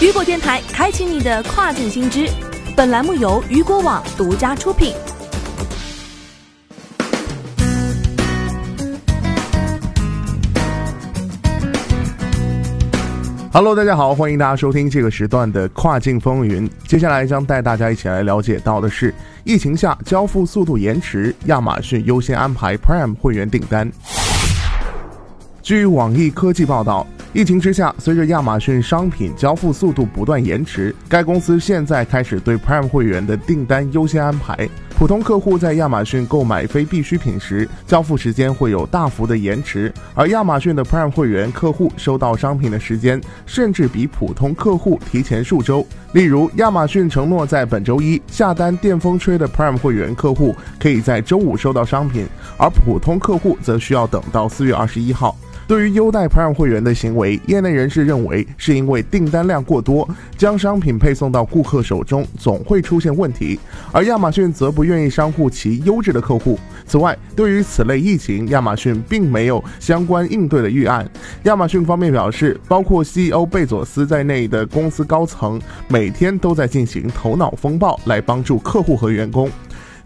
雨果电台开启你的跨境新知，本栏目由雨果网独家出品。Hello，大家好，欢迎大家收听这个时段的跨境风云。接下来将带大家一起来了解到的是，疫情下交付速度延迟，亚马逊优先安排 Prime 会员订单。据网易科技报道。疫情之下，随着亚马逊商品交付速度不断延迟，该公司现在开始对 Prime 会员的订单优先安排。普通客户在亚马逊购买非必需品时，交付时间会有大幅的延迟，而亚马逊的 Prime 会员客户收到商品的时间，甚至比普通客户提前数周。例如，亚马逊承诺在本周一下单电风吹的 Prime 会员客户，可以在周五收到商品，而普通客户则需要等到四月二十一号。对于优待 Prime 会员的行为，业内人士认为是因为订单量过多，将商品配送到顾客手中总会出现问题，而亚马逊则不愿意伤护其优质的客户。此外，对于此类疫情，亚马逊并没有相关应对的预案。亚马逊方面表示，包括 CEO 贝佐斯在内的公司高层每天都在进行头脑风暴，来帮助客户和员工。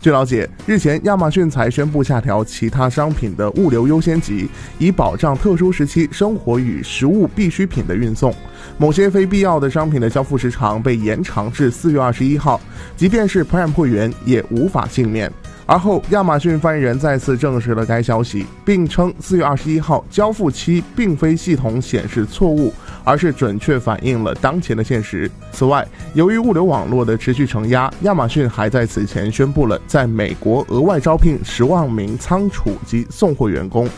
据了解，日前亚马逊才宣布下调其他商品的物流优先级，以保障特殊时期生活与食物必需品的运送。某些非必要的商品的交付时长被延长至四月二十一号，即便是 Prime 会员也无法幸免。而后，亚马逊发言人再次证实了该消息，并称四月二十一号交付期并非系统显示错误。而是准确反映了当前的现实。此外，由于物流网络的持续承压，亚马逊还在此前宣布了在美国额外招聘十万名仓储及送货员工。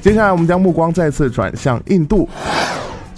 接下来，我们将目光再次转向印度。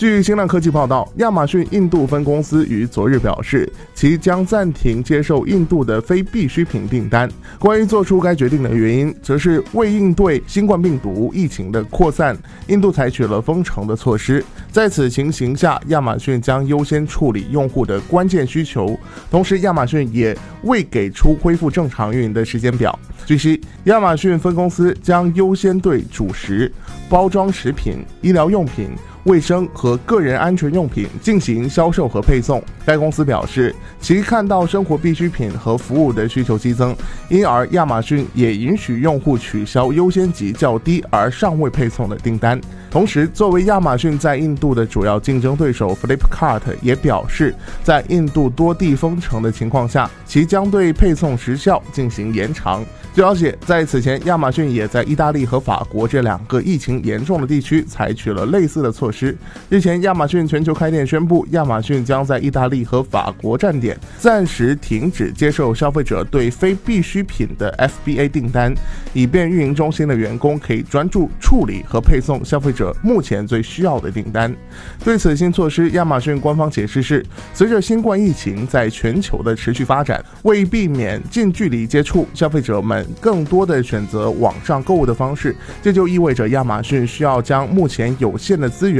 据新浪科技报道，亚马逊印度分公司于昨日表示，其将暂停接受印度的非必需品订单。关于做出该决定的原因，则是为应对新冠病毒疫情的扩散，印度采取了封城的措施。在此情形下，亚马逊将优先处理用户的关键需求。同时，亚马逊也未给出恢复正常运营的时间表。据悉，亚马逊分公司将优先对主食、包装食品、医疗用品。卫生和个人安全用品进行销售和配送。该公司表示，其看到生活必需品和服务的需求激增，因而亚马逊也允许用户取消优先级较低而尚未配送的订单。同时，作为亚马逊在印度的主要竞争对手，Flipkart 也表示，在印度多地封城的情况下，其将对配送时效进行延长。据了解，在此前，亚马逊也在意大利和法国这两个疫情严重的地区采取了类似的措施。日前，亚马逊全球开店宣布，亚马逊将在意大利和法国站点暂时停止接受消费者对非必需品的 FBA 订单，以便运营中心的员工可以专注处理和配送消费者目前最需要的订单。对此新措施，亚马逊官方解释是：随着新冠疫情在全球的持续发展，为避免近距离接触，消费者们。更多的选择网上购物的方式，这就意味着亚马逊需要将目前有限的资源